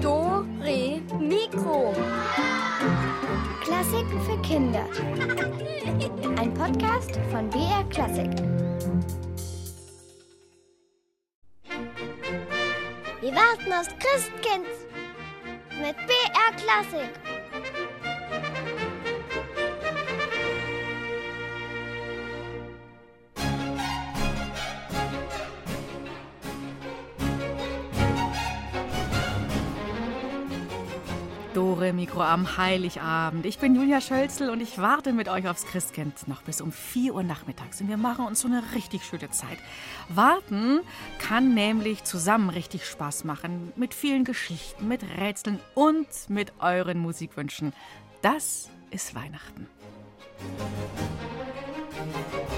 Do, Re, Mikro. Klassiken für Kinder. Ein Podcast von BR Klassik. Wir warten aufs Christkind mit BR Klassik. Mikro am Heiligabend. Ich bin Julia Schölzel und ich warte mit euch aufs Christkind noch bis um 4 Uhr nachmittags. Und wir machen uns so eine richtig schöne Zeit. Warten kann nämlich zusammen richtig Spaß machen. Mit vielen Geschichten, mit Rätseln und mit euren Musikwünschen. Das ist Weihnachten. Weihnachten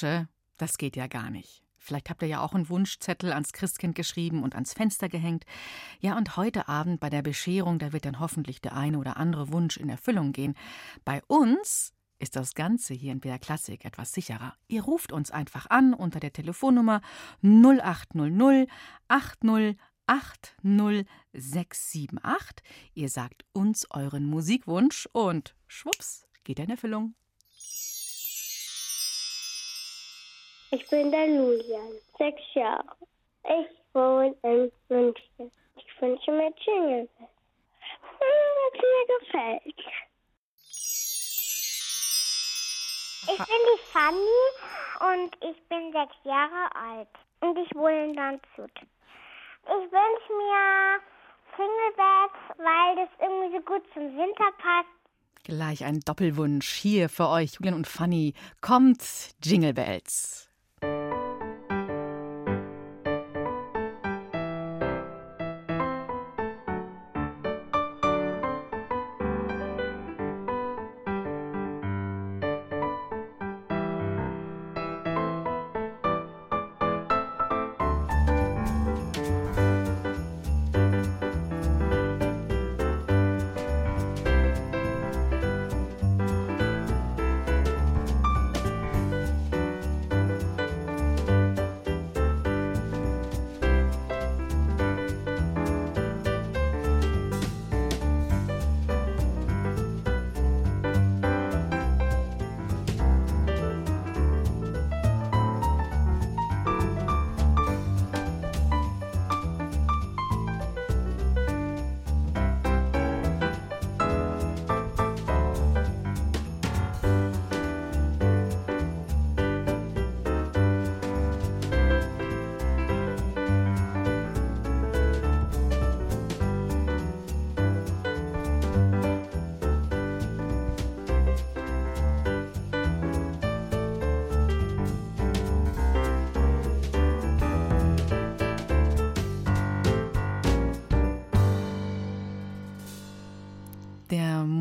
Wünsche, das geht ja gar nicht. Vielleicht habt ihr ja auch einen Wunschzettel ans Christkind geschrieben und ans Fenster gehängt. Ja, und heute Abend bei der Bescherung, da wird dann hoffentlich der eine oder andere Wunsch in Erfüllung gehen. Bei uns ist das Ganze hier in BR Klassik etwas sicherer. Ihr ruft uns einfach an unter der Telefonnummer 0800 80 80678. Ihr sagt uns euren Musikwunsch und schwupps, geht er in Erfüllung. Ich bin der Julian, sechs Jahre. Ich wohne in München. Ich wünsche mir Jingle, was mir gefällt. Ich bin die Fanny und ich bin sechs Jahre alt. Und ich wohne in Landshut. Ich wünsche mir Single Bells, weil das irgendwie so gut zum Winter passt. Gleich ein Doppelwunsch hier für euch, Julian und Fanny. Kommt Jingle Bells.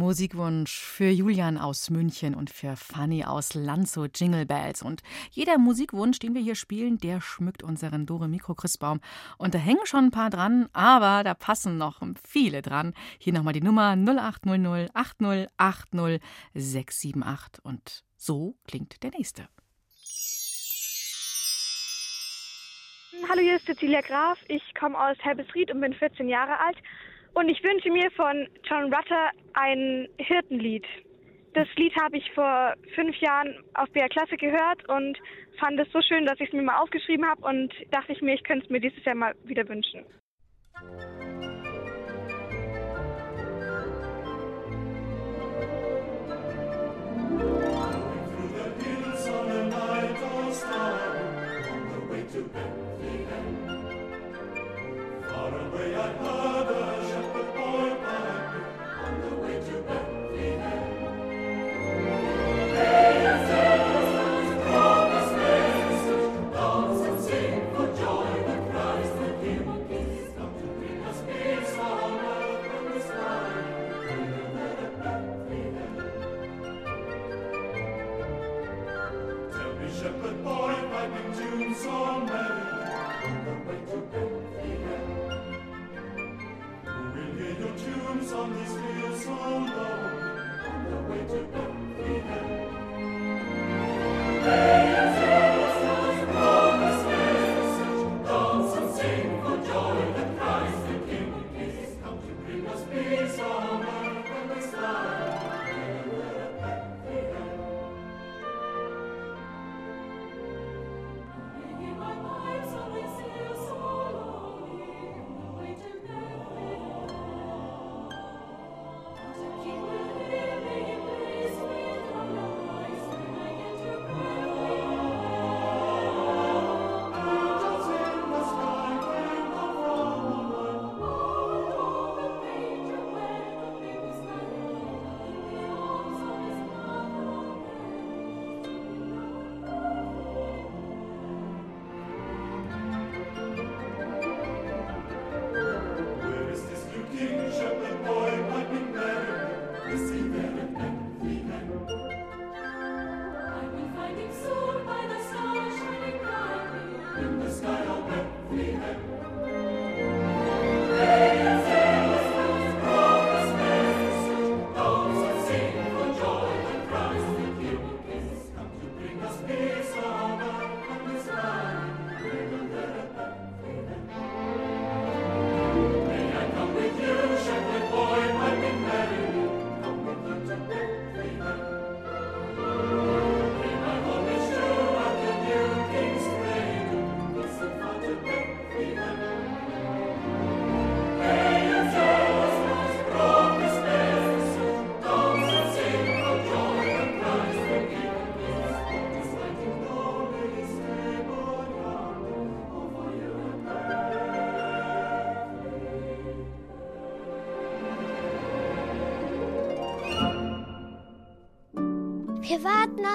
Musikwunsch für Julian aus München und für Fanny aus Landshut Jingle Bells. Und jeder Musikwunsch, den wir hier spielen, der schmückt unseren Dore Mikro Christbaum. Und da hängen schon ein paar dran, aber da passen noch viele dran. Hier nochmal die Nummer 0800 8080 678. Und so klingt der nächste. Hallo, hier ist Cecilia Graf. Ich komme aus Helbesried und bin 14 Jahre alt. Und ich wünsche mir von John Rutter ein Hirtenlied. Das Lied habe ich vor fünf Jahren auf BR Klasse gehört und fand es so schön, dass ich es mir mal aufgeschrieben habe und dachte ich mir, ich könnte es mir dieses Jahr mal wieder wünschen.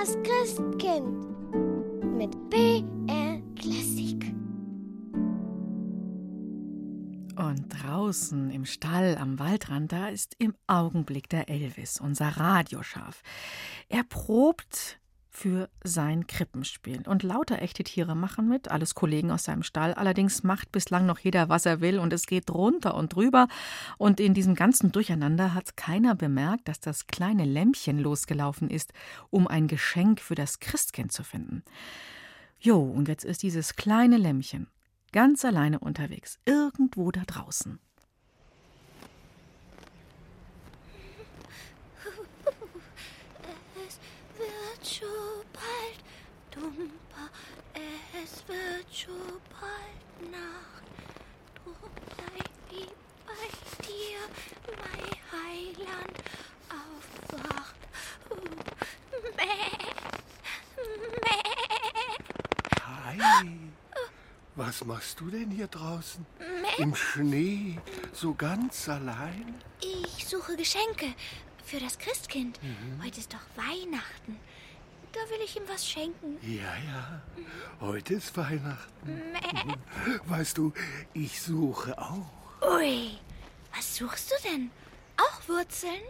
Aufs Christkind mit BR Klassik. Und draußen im Stall am Waldrand, da ist im Augenblick der Elvis, unser Radioschaf. Er probt für sein Krippenspiel. Und lauter echte Tiere machen mit, alles Kollegen aus seinem Stall. Allerdings macht bislang noch jeder, was er will, und es geht drunter und drüber. Und in diesem ganzen Durcheinander hat keiner bemerkt, dass das kleine Lämpchen losgelaufen ist, um ein Geschenk für das Christkind zu finden. Jo, und jetzt ist dieses kleine Lämmchen ganz alleine unterwegs, irgendwo da draußen. Es wird schon bald dumper, es wird schon bald Nacht. Drum bleib wie bei dir, mein Heiland, aufwacht. Mäh, mäh. Hi. Was machst du denn hier draußen? Im Schnee, so ganz allein? Ich suche Geschenke für das Christkind. Heute ist doch Weihnachten. Da will ich ihm was schenken. Ja, ja. Heute ist Weihnachten. Weißt du, ich suche auch. Ui, was suchst du denn? Auch Wurzeln?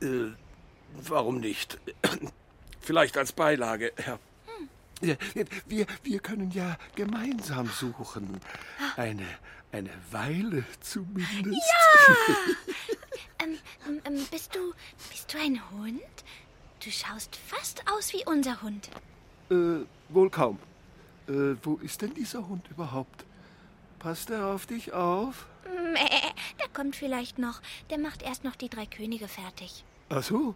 Äh, warum nicht? Vielleicht als Beilage, ja. Ja, Wir, wir können ja gemeinsam suchen. Eine, eine Weile zumindest. Ähm, ähm, ähm, bist du, bist du ein Hund? Du schaust fast aus wie unser Hund. Äh, wohl kaum. Äh, wo ist denn dieser Hund überhaupt? Passt er auf dich auf? Mäh, der kommt vielleicht noch. Der macht erst noch die drei Könige fertig. Ach so.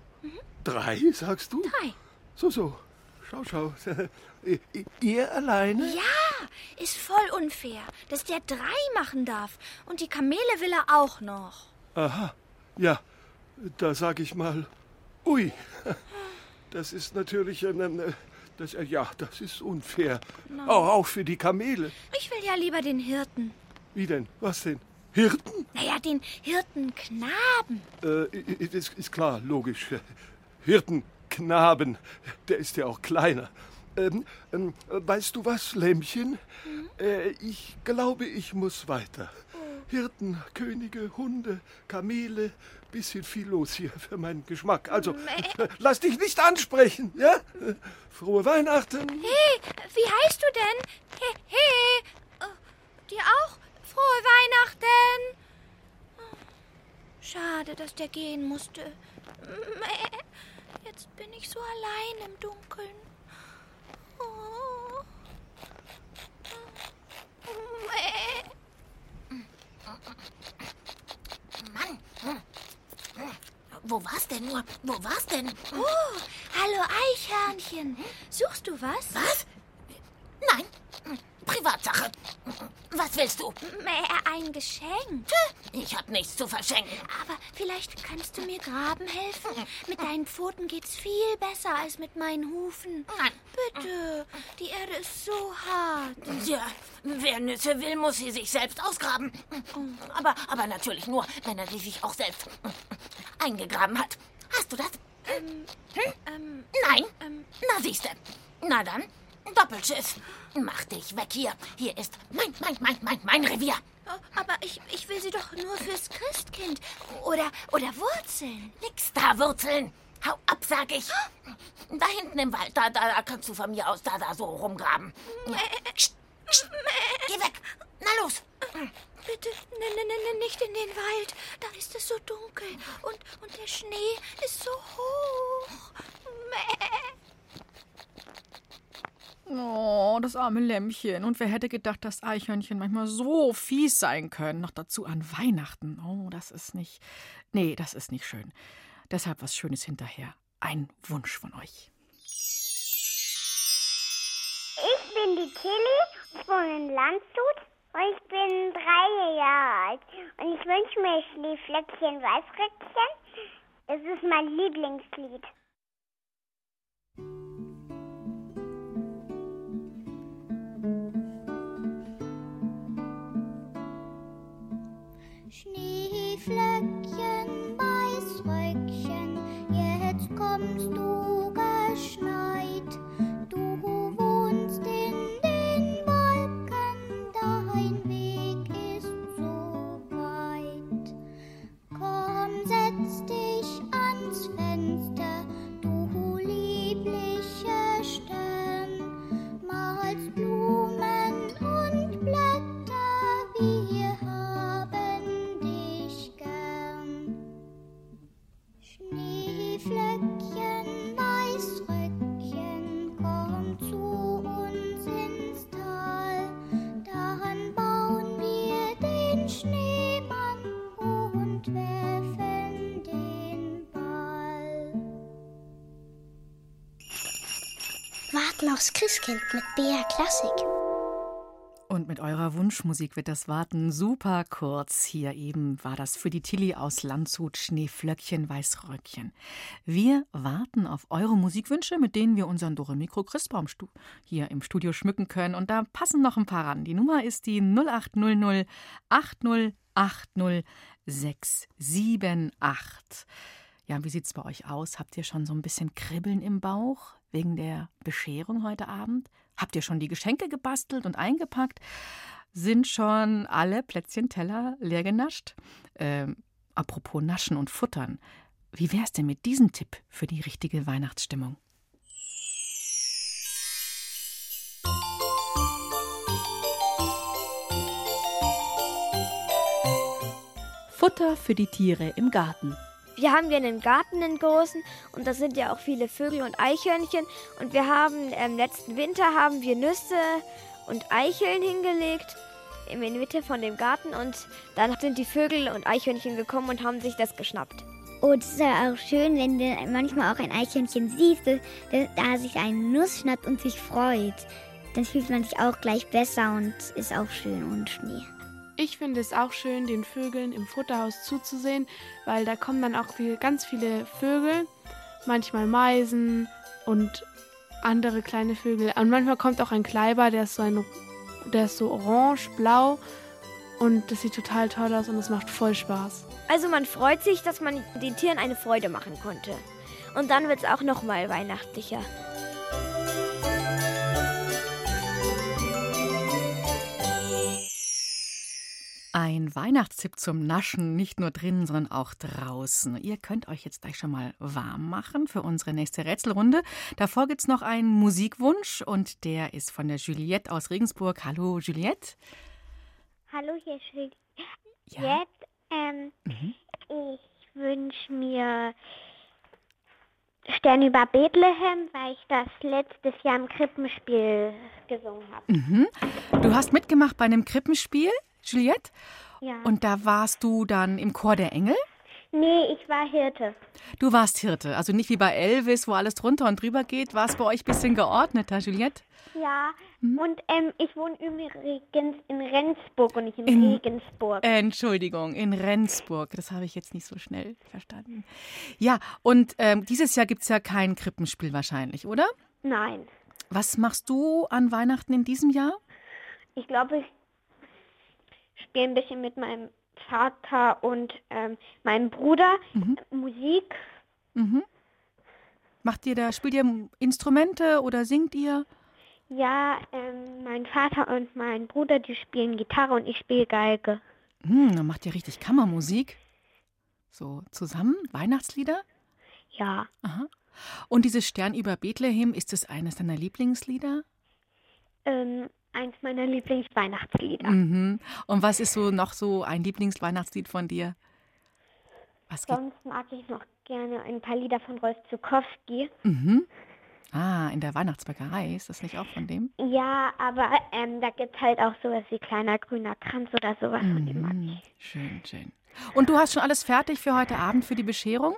Drei, sagst du? Drei. So, so. Schau, schau. Ihr alleine? Ja, ist voll unfair, dass der drei machen darf. Und die Kamele will er auch noch. Aha. Ja, da sag ich mal, ui. Das ist natürlich, ähm, ähm, das, äh, ja, das ist unfair. Auch, auch für die Kamele. Ich will ja lieber den Hirten. Wie denn? Was denn? Hirten? Naja, den Hirtenknaben. Äh, ist, ist klar, logisch. Hirtenknaben, der ist ja auch kleiner. Ähm, ähm, weißt du was, Lämmchen? Äh, ich glaube, ich muss weiter. Hirten, Könige, Hunde, Kamele, bisschen viel los hier für meinen Geschmack. Also, äh, lass dich nicht ansprechen, ja? Frohe Weihnachten. Hey, wie heißt du denn? Hey, hey. Oh, dir auch? Frohe Weihnachten. Oh, Schade, dass der gehen musste. Mäh, Jetzt bin ich so allein im Dunkeln. Oh. Mäh. Wo war's denn nur? Wo war's denn? Oh, hallo Eichhörnchen. Suchst du was? Was? Nein, Privatsache. Was willst du? Mäh, ein Geschenk. Ich hab nichts zu verschenken. Aber vielleicht kannst du mir graben helfen. Mit deinen Pfoten geht's viel besser als mit meinen Hufen. Nein. Bitte, die Erde ist so hart. Ja, wer Nüsse will, muss sie sich selbst ausgraben. Aber, aber natürlich nur, wenn er sie sich auch selbst eingegraben hat. Hast du das? Ähm, Nein? ähm, Na siehste. Na dann, Doppelschiss. Mach dich weg hier. Hier ist mein, mein, mein, mein, mein Revier. oh, aber ich, ich will sie doch nur fürs Christkind. Oder, oder Wurzeln. Nix da, Wurzeln. Hau ab, sag ich. Da hinten im Wald, da, da, da kannst du von mir aus da, da so rumgraben. Ja. Psst, psst. Geh weg. Na los. Bitte, ne, ne, ne, ne, nicht in den Wald. Da ist es so dunkel. Und, und der Schnee ist so hoch. Mäh. Oh, das arme Lämmchen. Und wer hätte gedacht, dass Eichhörnchen manchmal so fies sein können? Noch dazu an Weihnachten. Oh, das ist nicht. Nee, das ist nicht schön. Deshalb was Schönes hinterher. Ein Wunsch von euch. Ich bin die Tilly, ich wohne in Landshut und ich bin drei Jahre alt. Und ich wünsche mir Schneeflöckchen Weißröckchen. Es ist mein Lieblingslied. Schneeflöckchen, Weißröckchen, jetzt kommst du geschneit. Aufs Christkind mit BR Klassik. Und mit eurer Wunschmusik wird das Warten super kurz. Hier eben war das für die Tilly aus Landshut Schneeflöckchen Weißröckchen. Wir warten auf eure Musikwünsche, mit denen wir unseren Doremikro Christbaum hier im Studio schmücken können. Und da passen noch ein paar ran. Die Nummer ist die 0800 8080 678. Ja, wie sieht's bei euch aus? Habt ihr schon so ein bisschen Kribbeln im Bauch wegen der Bescherung heute Abend? Habt ihr schon die Geschenke gebastelt und eingepackt? Sind schon alle Plätzchenteller leer genascht? Ähm, Apropos Naschen und Futtern. Wie wär's denn mit diesem Tipp für die richtige Weihnachtsstimmung? Futter für die Tiere im Garten. Wir haben hier einen Garten, einen großen, und da sind ja auch viele Vögel und Eichhörnchen. Und wir haben im letzten Winter haben wir Nüsse und Eicheln hingelegt in die Mitte von dem Garten und dann sind die Vögel und Eichhörnchen gekommen und haben sich das geschnappt. Oh, das ist ja auch schön, wenn du manchmal auch ein Eichhörnchen siehst, das- da sich eine Nuss schnappt und sich freut. Dann fühlt man sich auch gleich besser und ist auch schön ohne Schnee. Ich finde es auch schön, den Vögeln im Futterhaus zuzusehen, weil da kommen dann auch viel, ganz viele Vögel, manchmal Meisen und andere kleine Vögel. Und manchmal kommt auch ein Kleiber, der ist so, ein, der ist so orange, blau und das sieht total toll aus und es macht voll Spaß. Also man freut sich, dass man den Tieren eine Freude machen konnte. Und dann wird es auch noch mal weihnachtlicher. Ein Weihnachtstipp zum Naschen, nicht nur drinnen, sondern auch draußen. Ihr könnt euch jetzt gleich schon mal warm machen für unsere nächste Rätselrunde. Davor gibt es noch einen Musikwunsch und der ist von der Juliette aus Regensburg. Hallo Juliette. Hallo, hier ist Juliette. Ja. Ähm, Mhm. Ich wünsche mir Stern über Bethlehem, weil ich das letztes Jahr im Krippenspiel gesungen habe. Mhm. Du hast mitgemacht bei einem Krippenspiel, Juliette, Ja. und da warst du dann im Chor der Engel. Nee, ich war Hirte. Du warst Hirte, also nicht wie bei Elvis, wo alles drunter und drüber geht. War es bei euch ein bisschen geordneter, Juliette? Ja. Mhm. Und ähm, ich wohne übrigens in Rendsburg und nicht in, In- Regensburg. Entschuldigung, in Rendsburg. Das habe ich jetzt nicht so schnell verstanden. Ja, und ähm, dieses Jahr gibt es ja kein Krippenspiel wahrscheinlich, oder? Nein. Was machst du an Weihnachten in diesem Jahr? Ich glaube, ich spiele ein bisschen mit meinem Vater und ähm, meinem Bruder Musik. Mhm. Macht ihr da, spielt ihr Instrumente oder singt ihr? Ja, ähm, mein Vater und mein Bruder, die spielen Gitarre und ich spiele Geige. Hm, dann macht ihr richtig Kammermusik. So zusammen, Weihnachtslieder? Ja. Aha. Und dieses Stern über Bethlehem, ist es eines deiner Lieblingslieder? Ähm, eins meiner Lieblingsweihnachtslieder. Mhm. Und was ist so noch so ein Lieblingsweihnachtslied von dir? Was? Sonst mag ich noch gerne ein paar Lieder von Rolf Zukowski. Mhm. Ah, in der Weihnachtsbäckerei, ist das nicht auch von dem? Ja, aber ähm, da gibt es halt auch sowas wie kleiner grüner Kranz oder sowas von dem mag Mhm. Schön, schön. Und du hast schon alles fertig für heute Abend für die Bescherung?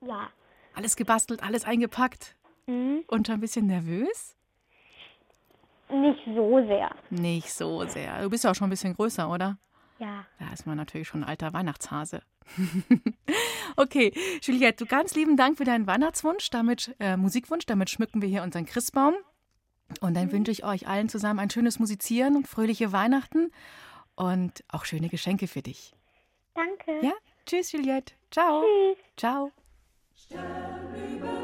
ich. Ja. Alles gebastelt, alles eingepackt? Mhm. Und schon ein bisschen nervös? Nicht so sehr. Nicht so sehr. Du bist ja auch schon ein bisschen größer, oder? Ja. Da ist man natürlich schon ein alter Weihnachtshase. okay, Juliette, du ganz lieben Dank für deinen Weihnachtswunsch, damit äh, Musikwunsch. Damit schmücken wir hier unseren Christbaum. Und dann wünsche ich euch allen zusammen ein schönes Musizieren und fröhliche Weihnachten und auch schöne Geschenke für dich. Danke. Ja, tschüss, Juliette. Ciao. Tschüss. Ciao.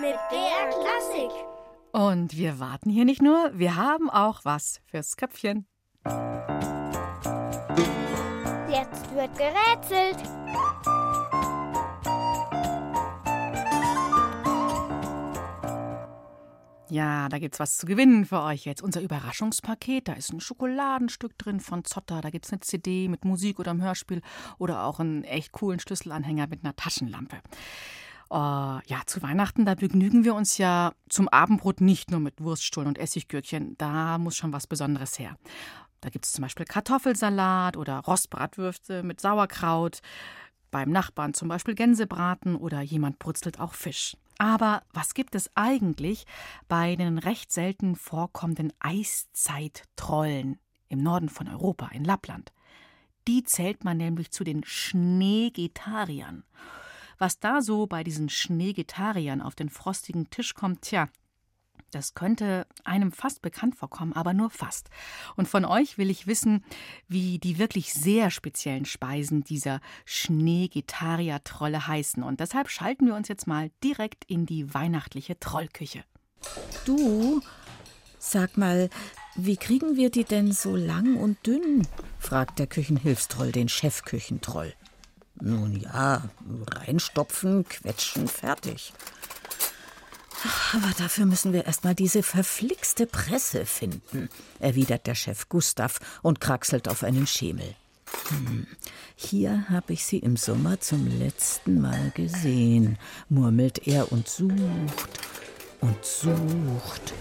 Mit BR Klassik. Und wir warten hier nicht nur, wir haben auch was fürs Köpfchen. Jetzt wird gerätselt. Ja, da gibt's was zu gewinnen für euch jetzt. Unser Überraschungspaket, da ist ein Schokoladenstück drin von Zotter, da gibt's eine CD mit Musik oder einem Hörspiel oder auch einen echt coolen Schlüsselanhänger mit einer Taschenlampe. Oh, ja, zu Weihnachten, da begnügen wir uns ja zum Abendbrot nicht nur mit Wurststullen und Essiggürkchen, da muss schon was Besonderes her. Da gibt's zum Beispiel Kartoffelsalat oder Rostbratwürste mit Sauerkraut. Beim Nachbarn zum Beispiel Gänsebraten oder jemand brutzelt auch Fisch. Aber was gibt es eigentlich bei den recht selten vorkommenden Eiszeit-Trollen im Norden von Europa, in Lappland? Die zählt man nämlich zu den Schneegetariern. Was da so bei diesen Schneegetariern auf den frostigen Tisch kommt, tja, das könnte einem fast bekannt vorkommen, aber nur fast. Und von euch will ich wissen, wie die wirklich sehr speziellen Speisen dieser Schneegetarier-Trolle heißen. Und deshalb schalten wir uns jetzt mal direkt in die weihnachtliche Trollküche. Du, sag mal, wie kriegen wir die denn so lang und dünn? fragt der Küchenhilfstroll den Chefküchentroll. Nun ja, reinstopfen, quetschen, fertig. Aber dafür müssen wir erstmal diese verflixte Presse finden, erwidert der Chef Gustav und kraxelt auf einen Schemel. Hm, hier habe ich sie im Sommer zum letzten Mal gesehen, murmelt er und sucht und sucht.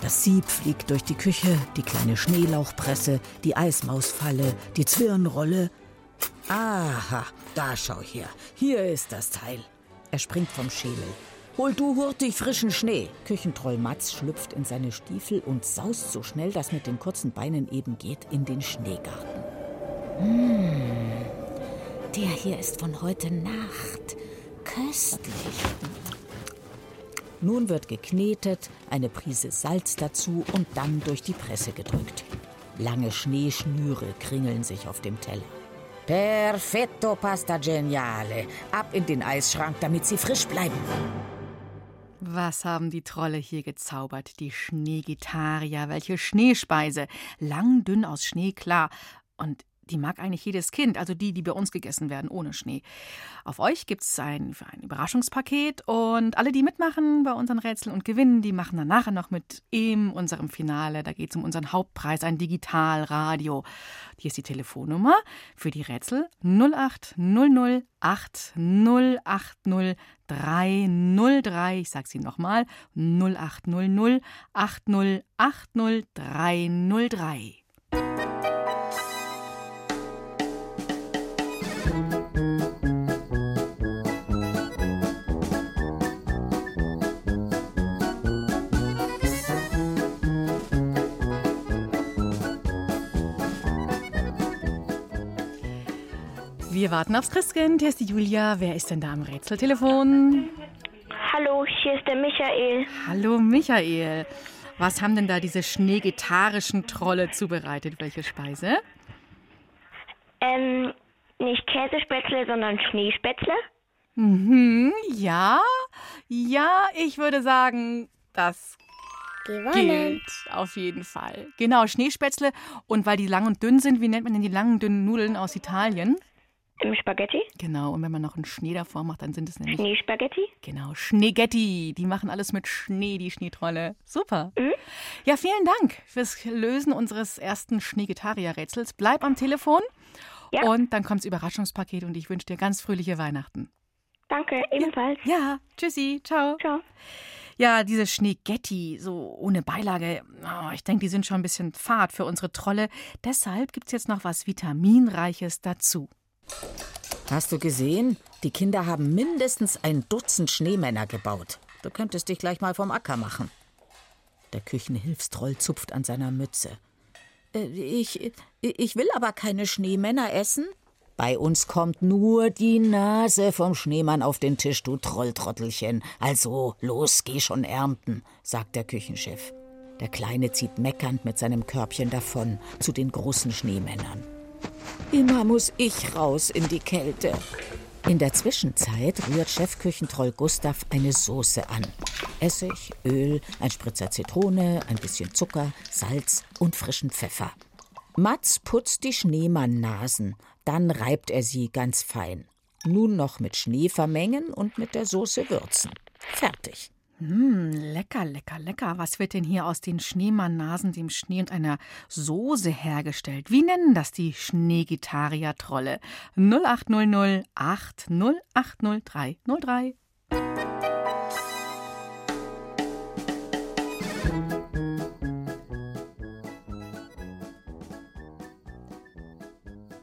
Das Sieb fliegt durch die Küche, die kleine Schneelauchpresse, die Eismausfalle, die Zwirnrolle. Aha, da schau her. Hier ist das Teil. Er springt vom Schemel. Hol du hurtig frischen Schnee. Küchentroll Matz schlüpft in seine Stiefel und saust so schnell das mit den kurzen Beinen eben geht in den Schneegarten. Hm, der hier ist von heute Nacht. Köstlich. Nun wird geknetet, eine Prise Salz dazu und dann durch die Presse gedrückt. Lange Schneeschnüre kringeln sich auf dem Teller. Perfetto Pasta Geniale. Ab in den Eisschrank, damit sie frisch bleiben. Was haben die Trolle hier gezaubert? Die Schneegetarier, welche Schneespeise. Lang, dünn aus Schnee, klar. Und die mag eigentlich jedes Kind, also die, die bei uns gegessen werden, ohne Schnee. Auf euch gibt es ein, ein Überraschungspaket und alle, die mitmachen bei unseren Rätseln und gewinnen, die machen dann nachher noch mit in unserem Finale. Da geht es um unseren Hauptpreis, ein Digitalradio. Hier ist die Telefonnummer für die Rätsel 0800 8080 303. Ich sage sie nochmal 0800 8080 303. Wir warten aufs Christkind. Hier ist die Julia. Wer ist denn da am Rätseltelefon? Hallo, hier ist der Michael. Hallo Michael. Was haben denn da diese schneegetarischen Trolle zubereitet? Welche Speise? Ähm, nicht Käsespätzle, sondern Schneespätzle. Mhm, ja. Ja, ich würde sagen, das Gewonnen. gilt auf jeden Fall. Genau, Schneespätzle. Und weil die lang und dünn sind, wie nennt man denn die langen, dünnen Nudeln aus Italien? Im Spaghetti? Genau, und wenn man noch einen Schnee davor macht, dann sind es nämlich. Schneespaghetti? Genau, Schneegetti. Die machen alles mit Schnee, die Schneetrolle. Super. Mhm. Ja, vielen Dank fürs Lösen unseres ersten Schneegetarier-Rätsels. Bleib am Telefon Ja. Und dann kommt's Überraschungspaket und ich wünsche dir ganz fröhliche Weihnachten. Danke, ebenfalls. Ja, tschüssi, ciao. Ciao. Ja, diese Schneegetti, so ohne Beilage, oh, ich denke, die sind schon ein bisschen fad für unsere Trolle. Deshalb gibt's jetzt noch was Vitaminreiches dazu. Hast du gesehen? Die Kinder haben mindestens ein Dutzend Schneemänner gebaut. Du könntest dich gleich mal vom Acker machen. Der Küchenhilfstroll zupft an seiner Mütze. Äh, ich, ich will aber keine Schneemänner essen. Bei uns kommt nur die Nase vom Schneemann auf den Tisch, du Trolltrottelchen. Also, los, geh schon ernten, sagt der Küchenchef. Der Kleine zieht meckernd mit seinem Körbchen davon zu den großen Schneemännern. Immer muss ich raus in die Kälte. In der Zwischenzeit rührt Chefküchentroll Gustav eine Soße an. Essig, Öl, ein Spritzer Zitrone, ein bisschen Zucker, Salz und frischen Pfeffer. Mats putzt die Schneemann-Nasen, dann reibt er sie ganz fein. Nun noch mit Schnee vermengen und mit der Soße würzen. Fertig. Hm, lecker, lecker, lecker. Was wird denn hier aus den Schneemann-Nasen, dem Schnee und einer Soße hergestellt? Wie nennen das die Schneegitarrier-Trolle? 0800 8080303.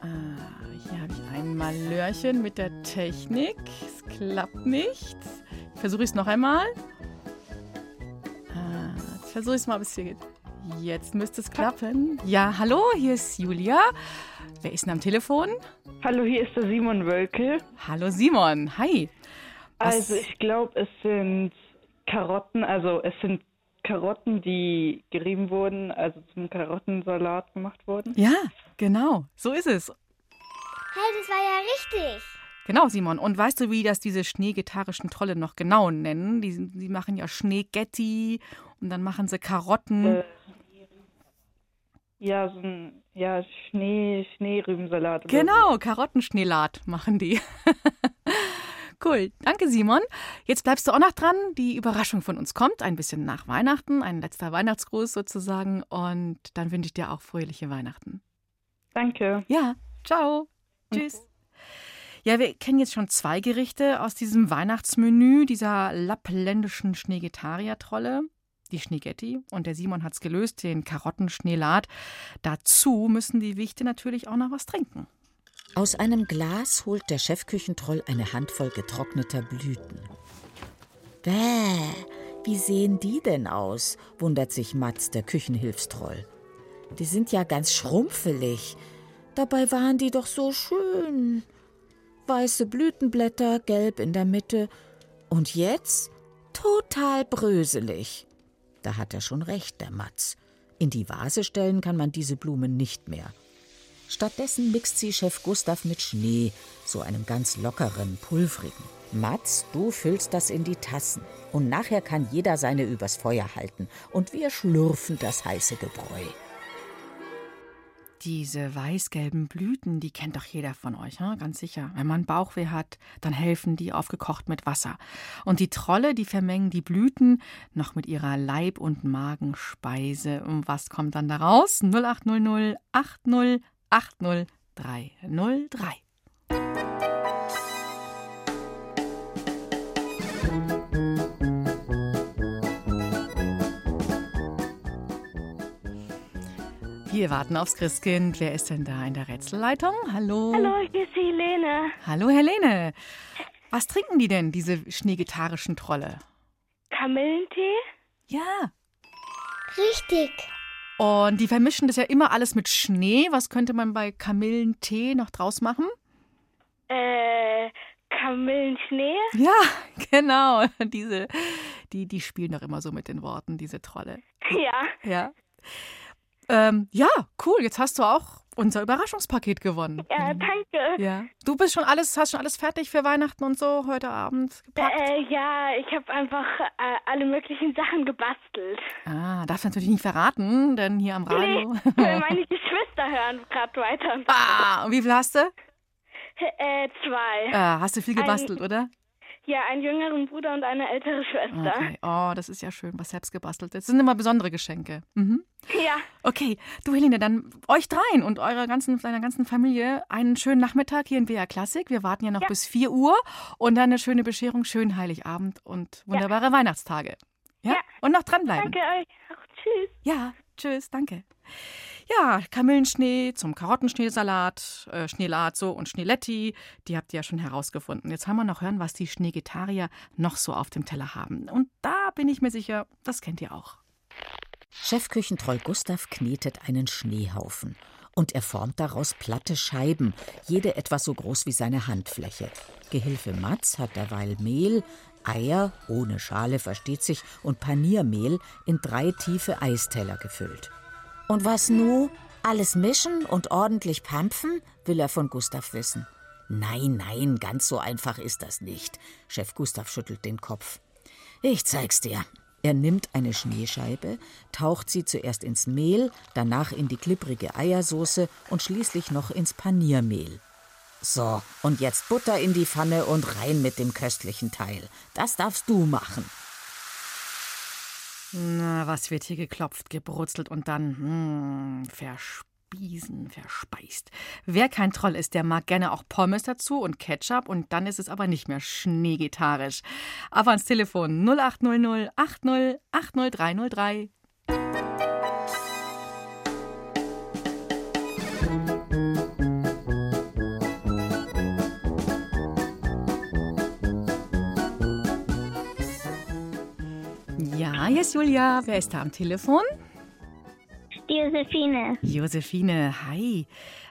Ah, hier habe ich ein Malörchen mit der Technik. Es klappt nicht. Versuche ich es noch einmal. Jetzt versuche ich es mal, ob es hier geht. Jetzt müsste es klappen. Ja, hallo, hier ist Julia. Wer ist denn am Telefon? Hallo, hier ist der Simon Wölke. Hallo Simon, hi. Was- Also ich glaube, es sind Karotten, also es sind Karotten, die gerieben wurden, also zum Karottensalat gemacht wurden. Ja, genau, so ist es. Hey, das war ja richtig. Genau, Simon. Und weißt du, wie das diese schneegitarrischen Trolle noch genau nennen? Die, die machen ja Schneegetti und dann machen sie Karotten. Äh, ja, so ein ja, Schnee, Schneerübensalat. Genau, Karottenschneelat machen die. cool, danke Simon. Jetzt bleibst du auch noch dran. Die Überraschung von uns kommt, ein bisschen nach Weihnachten, ein letzter Weihnachtsgruß sozusagen. Und dann wünsche ich dir auch fröhliche Weihnachten. so. Danke. Ja, ciao. Tschüss. Ja, wir kennen jetzt schon zwei Gerichte aus diesem Weihnachtsmenü dieser lappländischen Schneegetarier-Trolle. Die Schneegetti und der Simon hat's gelöst, den Karottenschneelat. Dazu müssen die Wichte natürlich auch noch was trinken. Aus einem Glas holt der Chefküchentroll eine Handvoll getrockneter Blüten. Bäh, wie sehen die denn aus? wundert sich Mats, der Küchenhilfstroll. Die sind ja ganz schrumpfelig. Dabei waren die doch so schön. Weiße Blütenblätter, gelb in der Mitte. Und jetzt total bröselig. Da hat er schon recht, der Mats. In die Vase stellen kann man diese Blumen nicht mehr. Stattdessen mixt sie Chef Gustav mit Schnee, so einem ganz lockeren, pulvrigen. Mats, du füllst das in die Tassen. Und nachher kann jeder seine übers Feuer halten. Und wir schlürfen das heiße Gebräu. Diese weiß-gelben Blüten, die kennt doch jeder von euch, hm? ganz sicher. Wenn man Bauchweh hat, dann helfen die aufgekocht mit Wasser. Und die Trolle, die vermengen die Blüten noch mit ihrer Leib- und Magenspeise. Und was kommt dann daraus? 0800 80 80 303. Wir warten aufs Christkind. Wer ist denn da in der Rätselleitung? Hallo. Hallo, hier ist Helene. Hallo, Helene. Was trinken die denn, diese schneegitarischen Trolle? Kamillentee? Ja. Richtig. Und die vermischen das ja immer alles mit Schnee. Was könnte man bei Kamillentee noch draus machen? Äh, Kamillenschnee? Ja, genau. Diese, die, die spielen doch immer so mit den Worten, diese Trolle. Ja. Ja. Ähm, ja, cool. Jetzt hast du auch unser Überraschungspaket gewonnen. Ja, danke. Ja. Du bist schon alles, hast schon alles fertig für Weihnachten und so heute Abend gepackt? Äh, ja, ich habe einfach äh, alle möglichen Sachen gebastelt. Ah, darfst du natürlich nicht verraten, denn hier am Radio. Nee, meine Geschwister hören gerade weiter. ah, und wie viel hast du? Äh, zwei. Äh, hast du viel gebastelt, Ein, oder? Ja, einen jüngeren Bruder und eine ältere Schwester. Okay. Oh, das ist ja schön, was selbst gebastelt ist. Das sind immer besondere Geschenke. Mhm. Ja. Okay, du Helene, dann euch dreien und eurer ganzen, deiner ganzen Familie einen schönen Nachmittag hier in BR Klassik. Wir warten ja noch bis 4 Uhr und dann eine schöne Bescherung, schönen Heiligabend und wunderbare Weihnachtstage. Ja? Und noch dranbleiben. Danke euch. Auch tschüss. Ja, tschüss, danke. Ja, Kamillenschnee zum Karottenschneesalat, äh, Schneelazo und Schneeletti, die habt ihr ja schon herausgefunden. Jetzt wollen wir noch hören, was die Schneegetarier noch so auf dem Teller haben. Und da bin ich mir sicher, das kennt ihr auch. Chefküchentroll Gustav knetet einen Schneehaufen. Und er formt daraus platte Scheiben, jede etwas so groß wie seine Handfläche. Gehilfe Matz hat derweil Mehl, Eier, ohne Schale versteht sich, und Paniermehl in drei tiefe Eisteller gefüllt. Und was nu? Alles mischen und ordentlich pampfen? will er von Gustav wissen. Nein, nein, ganz so einfach ist das nicht. Chef Gustav schüttelt den Kopf. Ich zeig's dir. Er nimmt eine Schneescheibe, taucht sie zuerst ins Mehl, danach in die klipprige Eiersoße und schließlich noch ins Paniermehl. So, und jetzt Butter in die Pfanne und rein mit dem köstlichen Teil. Das darfst du machen. Na, was wird hier geklopft, gebrutzelt und dann hm, verspiesen, verspeist. Wer kein Troll ist, der mag gerne auch Pommes dazu und Ketchup und dann ist es aber nicht mehr schneegetarisch. Aber ans Telefon 0800 80 80303. Ja, hier ist Julia. Wer ist da am Telefon? Josephine. Josephine, hi.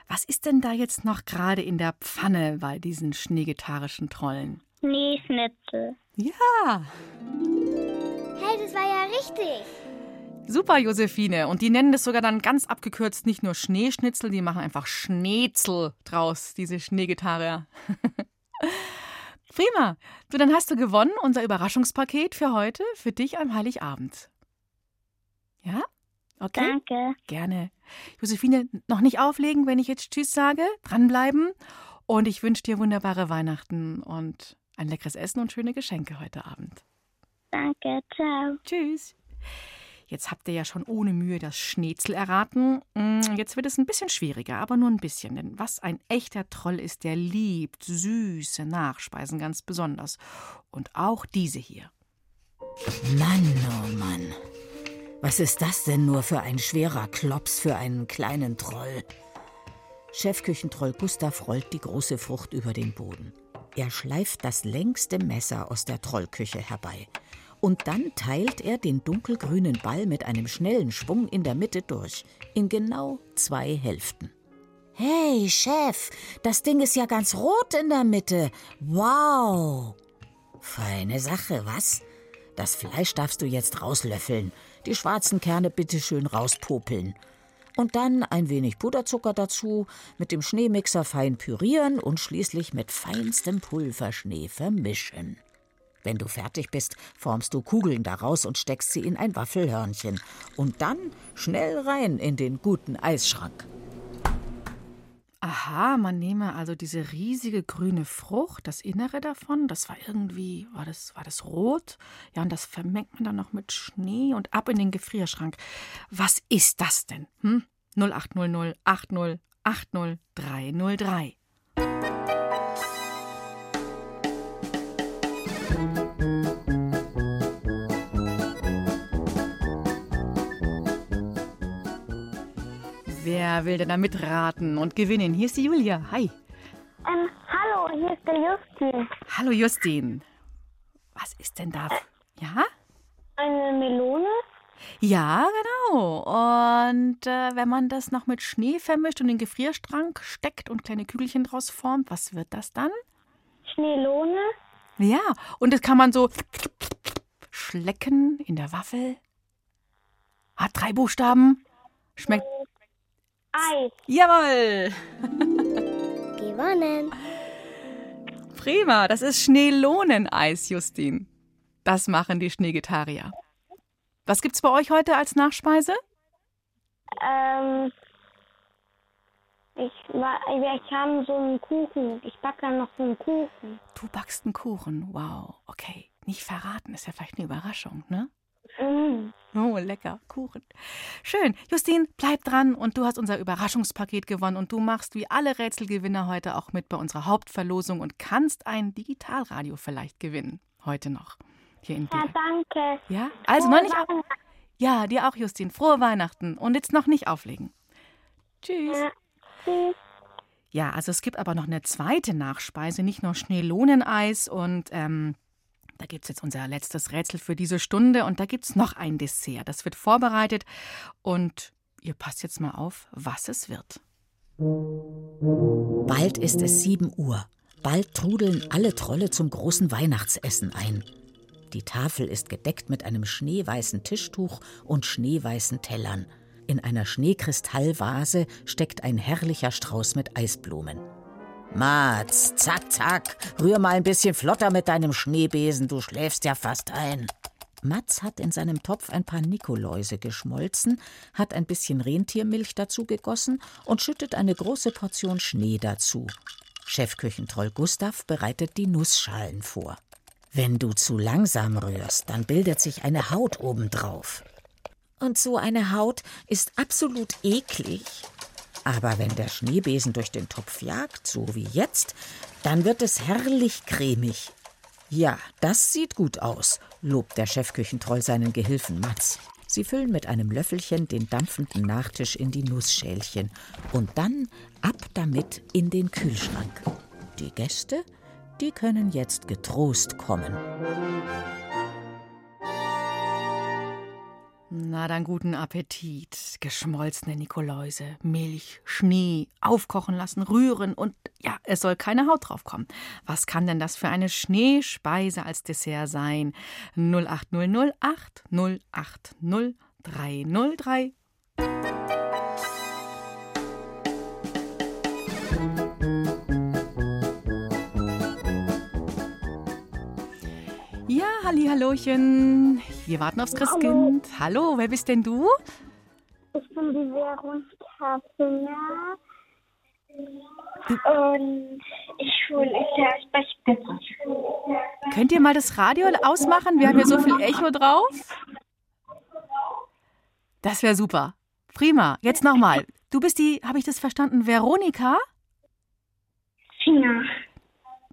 Was ist denn da jetzt noch gerade in der Pfanne bei diesen schneegetarischen Trollen? Schneeschnitzel. Ja. Hey, das war ja richtig. Super, Josephine. Und die nennen das sogar dann ganz abgekürzt nicht nur Schneeschnitzel, die machen einfach Schnetzel draus, diese Schneegetarier. Prima. Du, dann hast du gewonnen, unser Überraschungspaket für heute, für dich am Heiligabend. Ja? Okay. Danke. Gerne. Josephine, noch nicht auflegen, wenn ich jetzt Tschüss sage. Dranbleiben. Und ich wünsche dir wunderbare Weihnachten und ein leckeres Essen und schöne Geschenke heute Abend. Danke, ciao. Tschüss. Jetzt habt ihr ja schon ohne Mühe das Schnetzel erraten. Mm, Jetzt wird es ein bisschen schwieriger, aber nur ein bisschen. Denn was ein echter Troll ist, der liebt süße Nachspeisen ganz besonders. Und auch diese hier. Mann, oh Mann. Was ist das denn nur für ein schwerer Klops für einen kleinen Troll? Chefküchentroll Gustav rollt die große Frucht über den Boden. Er schleift das längste Messer aus der Trollküche herbei. Und dann teilt er den dunkelgrünen Ball mit einem schnellen Schwung in der Mitte durch, in genau zwei Hälften. Hey, Chef, das Ding ist ja ganz rot in der Mitte. Wow. Feine Sache, was? Das Fleisch darfst du jetzt rauslöffeln, die schwarzen Kerne bitte schön rauspopeln. Und dann ein wenig Puderzucker dazu, mit dem Schneemixer fein pürieren und schließlich mit feinstem Pulverschnee vermischen. Wenn du fertig bist, formst du Kugeln daraus und steckst sie in ein Waffelhörnchen. Und dann schnell rein in den guten Eisschrank. Aha, man nehme also diese riesige grüne Frucht, das Innere davon, das war irgendwie, war das, war das rot? Ja, und das vermengt man dann noch mit Schnee und ab in den Gefrierschrank. Was ist das denn? Hm? 0800 Wer will denn da mitraten und gewinnen? Hier ist die Julia. Hi. Ähm, hallo, hier ist der Justin. Hallo Justin. Was ist denn da? Ja? Eine Melone? Ja, genau. Und äh, wenn man das noch mit Schnee vermischt und in den Gefrierschrank steckt und kleine Kügelchen draus formt, was wird das dann? Schneelone? Ja, und das kann man so schlecken in der Waffel. Hat drei Buchstaben. Schmeckt. Eis. Jawohl. Gewonnen. Prima. Das ist Schneelohneneis, Justin. Das machen die Schneegetarier. Was gibt's bei euch heute als Nachspeise? Ähm, Ich, wir haben so einen Kuchen. Ich backe dann noch so einen Kuchen. Du backst einen Kuchen. Wow. Okay. Nicht verraten, ist ja vielleicht eine Überraschung, ne? Mm. Oh, lecker. Kuchen. Schön. Justin, bleib dran und du hast unser Überraschungspaket gewonnen und du machst wie alle Rätselgewinner heute auch mit bei unserer Hauptverlosung und kannst ein Digitalradio vielleicht gewinnen. Heute noch. Hier in Ja, danke. Ja? Also noch nicht. Auf ja, dir auch, Justin. Frohe Weihnachten. Und jetzt noch nicht auflegen. Tschüss. Ja. Tschüss. Ja, also es gibt aber noch eine zweite Nachspeise, nicht nur Schneelohneneis und ähm, da gibt es jetzt unser letztes Rätsel für diese Stunde und da gibt es noch ein Dessert. Das wird vorbereitet und ihr passt jetzt mal auf, was es wird. Bald ist es 7 Uhr. Bald trudeln alle Trolle zum großen Weihnachtsessen ein. Die Tafel ist gedeckt mit einem schneeweißen Tischtuch und schneeweißen Tellern. In einer Schneekristallvase steckt ein herrlicher Strauß mit Eisblumen. Mats, zack, zack, rühr mal ein bisschen flotter mit deinem Schneebesen, du schläfst ja fast ein. Mats hat in seinem Topf ein paar Nikoläuse geschmolzen, hat ein bisschen Rentiermilch dazu gegossen und schüttet eine große Portion Schnee dazu. Chefküchentroll Gustav bereitet die Nussschalen vor. Wenn du zu langsam rührst, dann bildet sich eine Haut obendrauf. Und so eine Haut ist absolut eklig. Aber wenn der Schneebesen durch den Topf jagt, so wie jetzt, dann wird es herrlich cremig. Ja, das sieht gut aus, lobt der Chefküchentroll seinen Gehilfen Mats. Sie füllen mit einem Löffelchen den dampfenden Nachtisch in die Nussschälchen und dann ab damit in den Kühlschrank. Die Gäste, die können jetzt getrost kommen. Na dann guten Appetit. Geschmolzene Nikoläuse, Milch, Schnee, aufkochen lassen, rühren und ja, es soll keine Haut drauf kommen. Was kann denn das für eine Schneespeise als Dessert sein? 08008 080 303. Ja, Hallihallochen. Wir warten aufs Christkind. Hallo, wer bist denn du? Ich bin die Veronika. Und ich in der Sprechpitze. Könnt ihr mal das Radio ausmachen? Wir haben hier so viel Echo drauf. Das wäre super. Prima. Jetzt nochmal. Du bist die, habe ich das verstanden, Veronika? Finger.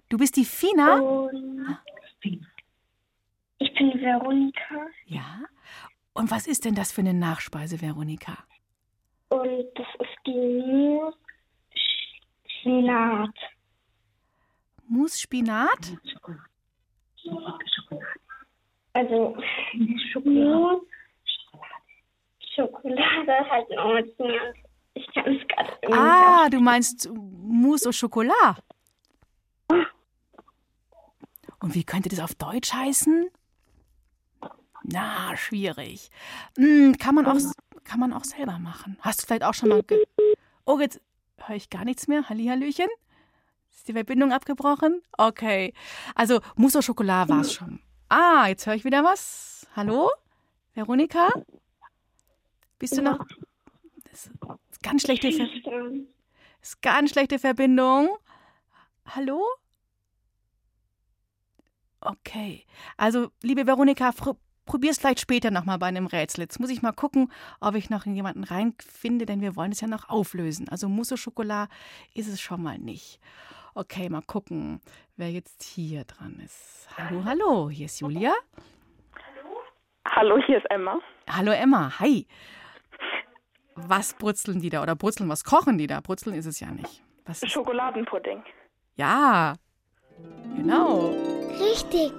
Du bist die Fina? Und ich bin Veronika. Ja. Und was ist denn das für eine Nachspeise, Veronika? Und das ist die Mousse Spinat. Mousse Spinat? Also Mousse Schokolade halt noch mit mir. Ich kann es gerade Ah, du meinst Mousse au Chocolat. Und wie könnte das auf Deutsch heißen? Na, schwierig. Hm, kann, man auch, kann man auch selber machen. Hast du vielleicht auch schon mal. Oh, jetzt höre ich gar nichts mehr. Hallihallöchen? Ist die Verbindung abgebrochen? Okay. Also, Mousse au Chocolat war es schon. Ah, jetzt höre ich wieder was. Hallo? Veronika? Bist du noch? Das ist ganz schlechte, Ver ist ganz schlechte Verbindung. Hallo? Okay. Also, liebe Veronika, fr- probier's vielleicht später nochmal bei einem Rätsel. Jetzt muss ich mal gucken, ob ich noch jemanden reinfinde, denn wir wollen es ja noch auflösen. Also Mousse au Chocolat ist es schon mal nicht. Okay, mal gucken, wer jetzt hier dran ist. Hallo, hallo, hier ist Julia. Hallo, hier ist Emma. Hallo Emma, hi. Was brutzeln die da oder brutzeln, was kochen die da? Brutzeln ist es ja nicht. Was ist? Schokoladenpudding. Ja, genau. Richtig.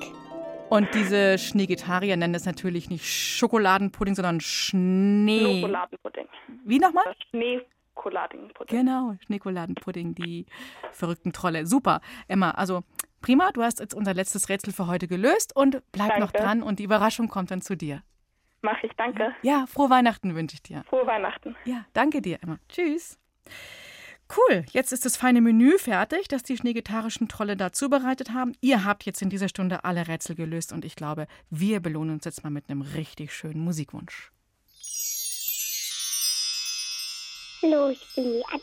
Und diese Schneegetarier nennen das natürlich nicht Schokoladenpudding, sondern Schnee. Schokoladenpudding. Wie nochmal? Schneekoladenpudding. Genau, Schneekoladenpudding, die verrückten Trolle. Super, Emma. Also prima, du hast jetzt unser letztes Rätsel für heute gelöst und bleib noch Danke. dran und die Überraschung kommt dann zu dir. Mach ich, danke. Ja, frohe Weihnachten wünsche ich dir. Frohe Weihnachten. Ja, danke dir, Emma. Tschüss. Cool, jetzt ist das feine Menü fertig, das die schneegetarischen Trolle da zubereitet haben. Ihr habt jetzt in dieser Stunde alle Rätsel gelöst und ich glaube, wir belohnen uns jetzt mal mit einem richtig schönen Musikwunsch. Hallo, ich bin Anna.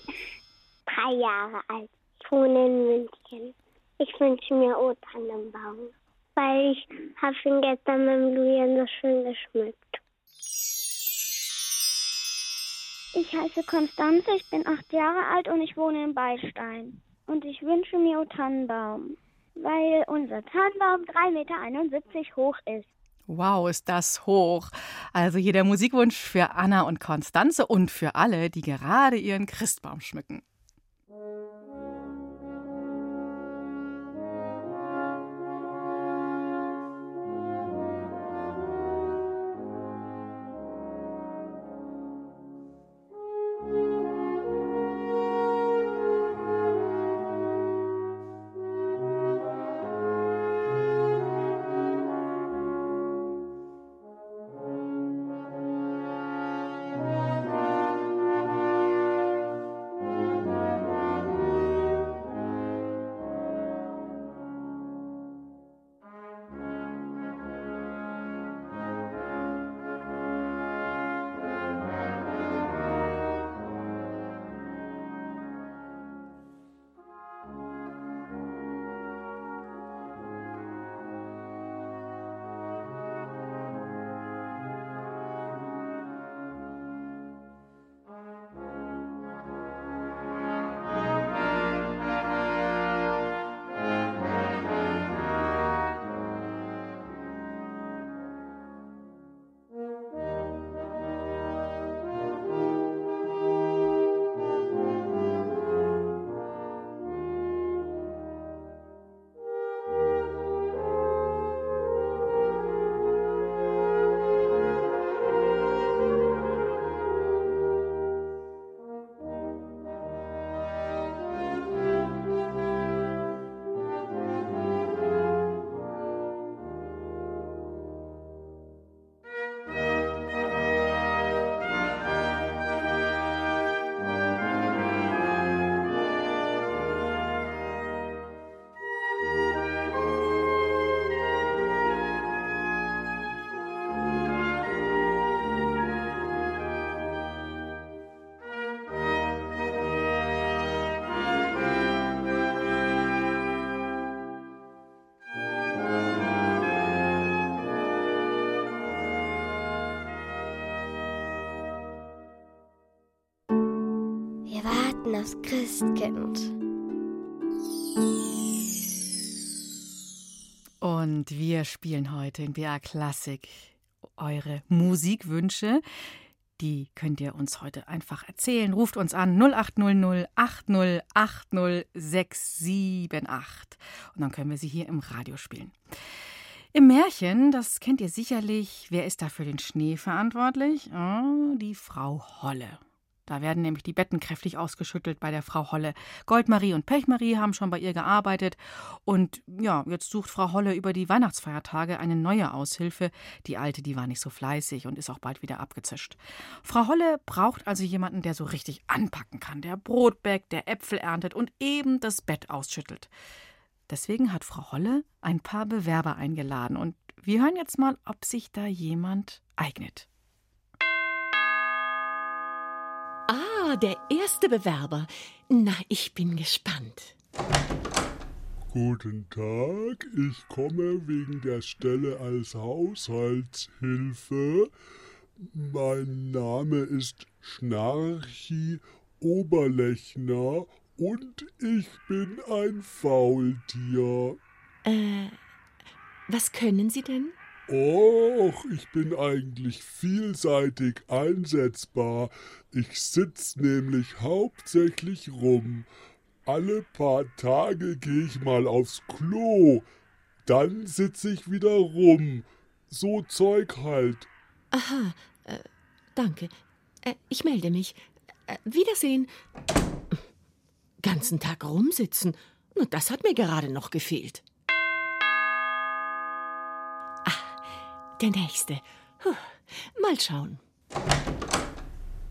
drei Jahre alt. Ich wohne in München. Ich wünsche mir O Tannenbaum, weil ich habe ihn gestern mit dem Julian so schön geschmückt. Ich heiße Konstanze, ich bin acht Jahre alt und ich wohne in Beistein. Und ich wünsche mir O Tannenbaum, weil unser Tannenbaum 3,71 Meter hoch ist. Wow, ist das hoch. Also hier der Musikwunsch für Anna und Konstanze und für alle, die gerade ihren Christbaum schmücken. Aufs Christkind. Und wir spielen heute in BA Klassik eure Musikwünsche. Die könnt ihr uns heute einfach erzählen. Ruft uns an 0800 8080678 und dann können wir sie hier im Radio spielen. Im Märchen, das kennt ihr sicherlich, wer ist da für den Schnee verantwortlich? Oh, die Frau Holle. Da werden nämlich die Betten kräftig ausgeschüttelt bei der Frau Holle. Goldmarie und Pechmarie haben schon bei ihr gearbeitet. Und ja, jetzt sucht Frau Holle über die Weihnachtsfeiertage eine neue Aushilfe. Die alte, die war nicht so fleißig und ist auch bald wieder abgezischt. Frau Holle braucht also jemanden, der so richtig anpacken kann, der Brot bäckt, der Äpfel erntet und eben das Bett ausschüttelt. Deswegen hat Frau Holle ein paar Bewerber eingeladen. Und wir hören jetzt mal, ob sich da jemand eignet. Ah, der erste Bewerber. Na, ich bin gespannt. Guten Tag, ich komme wegen der Stelle als Haushaltshilfe. Mein Name ist Schnarchi Oberlechner und ich bin ein Faultier. Äh, was können Sie denn? Och, ich bin eigentlich vielseitig einsetzbar. Ich sitz nämlich hauptsächlich rum. Alle paar Tage gehe ich mal aufs Klo. Dann sitz ich wieder rum. So Zeug halt. Aha, äh, danke. Äh, ich melde mich. Äh, Wiedersehen. Ganzen Tag rumsitzen. Das hat mir gerade noch gefehlt. Der nächste. Puh, mal schauen.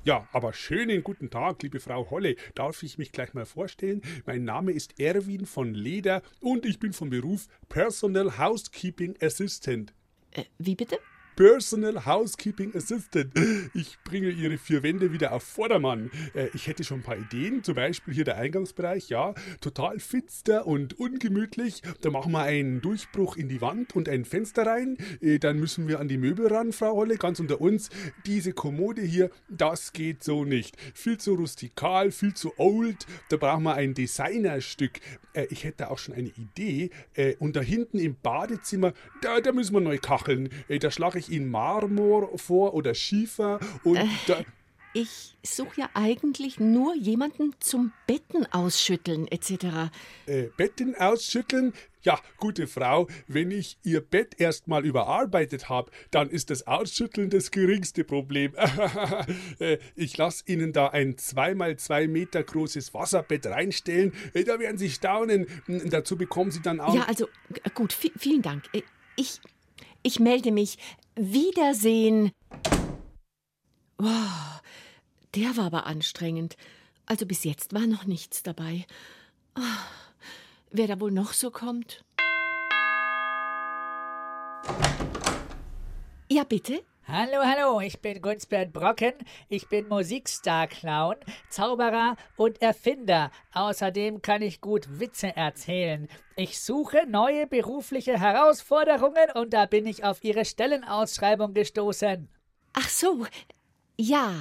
Ja, aber schönen guten Tag, liebe Frau Holle. Darf ich mich gleich mal vorstellen? Mein Name ist Erwin von Leder und ich bin vom Beruf Personal Housekeeping Assistant. Äh, wie bitte? Personal Housekeeping Assistant. Ich bringe Ihre vier Wände wieder auf Vordermann. Äh, ich hätte schon ein paar Ideen, zum Beispiel hier der Eingangsbereich, ja, total finster und ungemütlich. Da machen wir einen Durchbruch in die Wand und ein Fenster rein. Äh, dann müssen wir an die Möbel ran, Frau Holle, ganz unter uns. Diese Kommode hier, das geht so nicht. Viel zu rustikal, viel zu old. Da brauchen wir ein Designerstück. Äh, ich hätte auch schon eine Idee. Und da hinten im Badezimmer, da, da müssen wir neu kacheln. Da schlage ich Ihnen Marmor vor oder Schiefer und Äh. Ich suche ja eigentlich nur jemanden zum Betten ausschütteln etc. Äh, Betten ausschütteln? Ja, gute Frau, wenn ich Ihr Bett erstmal überarbeitet habe, dann ist das Ausschütteln das geringste Problem. Äh, ich lasse Ihnen da ein 2x2 Meter großes Wasserbett reinstellen. Äh, Da werden Sie staunen. Hm, Dazu bekommen Sie dann auch. Ja, also gut, vi- vielen Dank. Äh, Ich, ich melde mich. Wiedersehen. Wow, der war aber anstrengend. Also bis jetzt war noch nichts dabei. Ah, Wer da wohl noch so kommt? Ja, bitte? Hallo, hallo, ich bin Gunsbert Brocken. Ich bin Musikstar-Clown, Zauberer und Erfinder. Außerdem kann ich gut Witze erzählen. Ich suche neue berufliche Herausforderungen und da bin ich auf Ihre Stellenausschreibung gestoßen. Ach so, ja.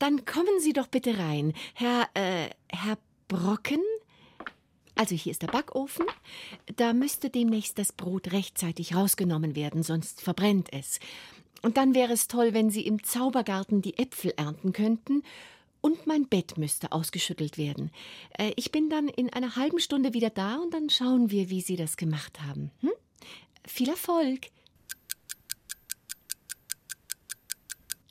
Dann kommen Sie doch bitte rein. Herr, äh, Herr Brocken? Also hier ist der Backofen. Da müsste demnächst das Brot rechtzeitig rausgenommen werden, sonst verbrennt es. Und dann wäre es toll, wenn Sie im Zaubergarten die Äpfel ernten könnten. Und mein Bett müsste ausgeschüttelt werden. Äh, ich bin dann in einer halben Stunde wieder da und dann schauen wir, wie Sie das gemacht haben. Hm? Viel Erfolg.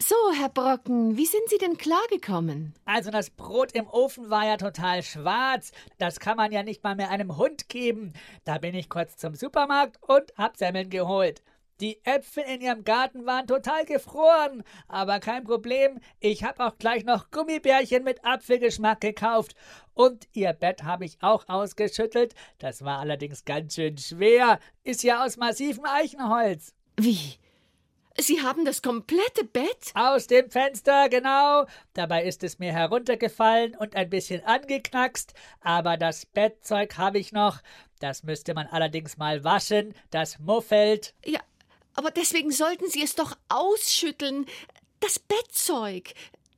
So, Herr Brocken, wie sind Sie denn klargekommen? Also das Brot im Ofen war ja total schwarz. Das kann man ja nicht mal mehr einem Hund geben. Da bin ich kurz zum Supermarkt und hab Semmeln geholt. Die Äpfel in ihrem Garten waren total gefroren, aber kein Problem. Ich hab auch gleich noch Gummibärchen mit Apfelgeschmack gekauft. Und ihr Bett habe ich auch ausgeschüttelt. Das war allerdings ganz schön schwer. Ist ja aus massivem Eichenholz. Wie? Sie haben das komplette Bett? Aus dem Fenster, genau. Dabei ist es mir heruntergefallen und ein bisschen angeknackst. Aber das Bettzeug habe ich noch. Das müsste man allerdings mal waschen. Das muffelt. Ja, aber deswegen sollten Sie es doch ausschütteln. Das Bettzeug,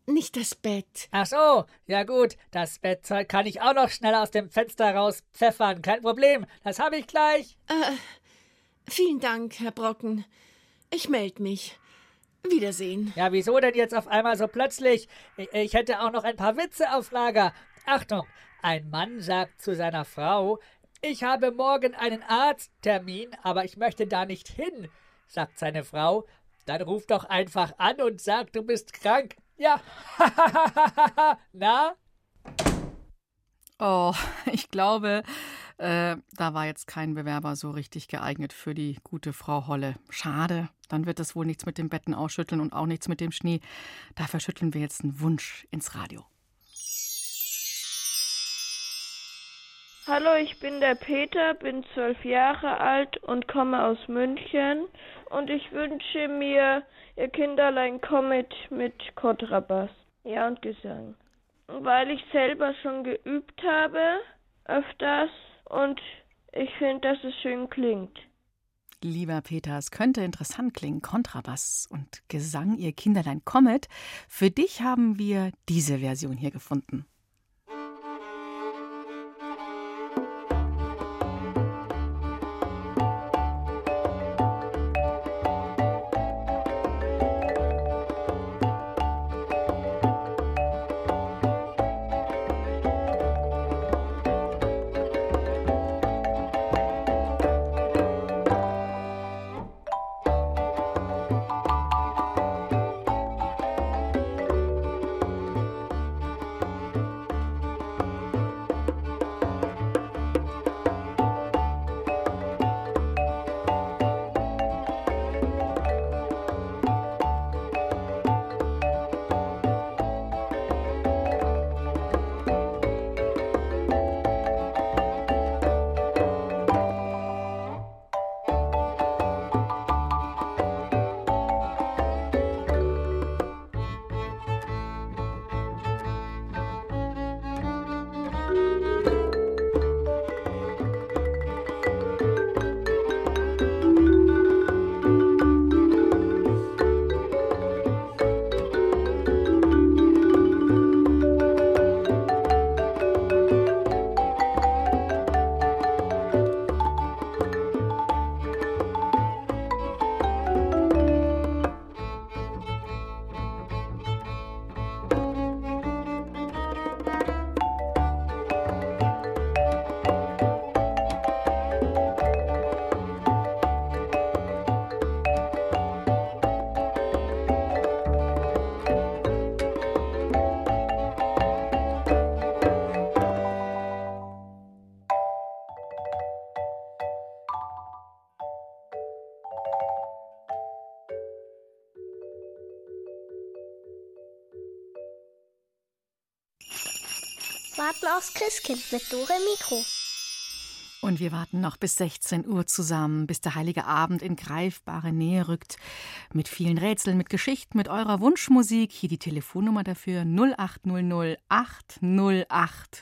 nicht das Bett. Ach so, ja gut. Das Bettzeug kann ich auch noch schnell aus dem Fenster rauspfeffern. Kein Problem. Das habe ich gleich. Äh, vielen Dank, Herr Brocken. Ich melde mich. Wiedersehen. Ja, wieso denn jetzt auf einmal so plötzlich? Ich, hätte auch noch ein paar Witze auf Lager. Achtung, ein Mann sagt zu seiner Frau, ich habe morgen einen Arzttermin, aber ich möchte da nicht hin, sagt seine Frau. Dann ruf doch einfach an und sag, du bist krank. Ja, na? Oh, ich glaube, äh, da war jetzt kein Bewerber so richtig geeignet für die gute Frau Holle. Schade. Dann wird es wohl nichts mit dem Betten ausschütteln und auch nichts mit dem Schnee. Dafür schütteln wir jetzt einen Wunsch ins Radio. Hallo, ich bin der Peter, bin zwölf Jahre alt und komme aus München. Und ich wünsche mir, ihr Kinderlein kommet mit Kontrabass. Ja, und Gesang. Weil ich selber schon geübt habe, öfters, und ich finde, dass es schön klingt. Lieber Peter, es könnte interessant klingen. Kontrabass und Gesang, ihr Kinderlein kommet. Für dich haben wir diese Version hier gefunden. Warten aufs Christkind mit Dore Mikro. Und wir warten noch bis 16 Uhr zusammen, bis der heilige Abend in greifbare Nähe rückt. Mit vielen Rätseln, mit Geschichten, mit eurer Wunschmusik. Hier die Telefonnummer dafür 0800 808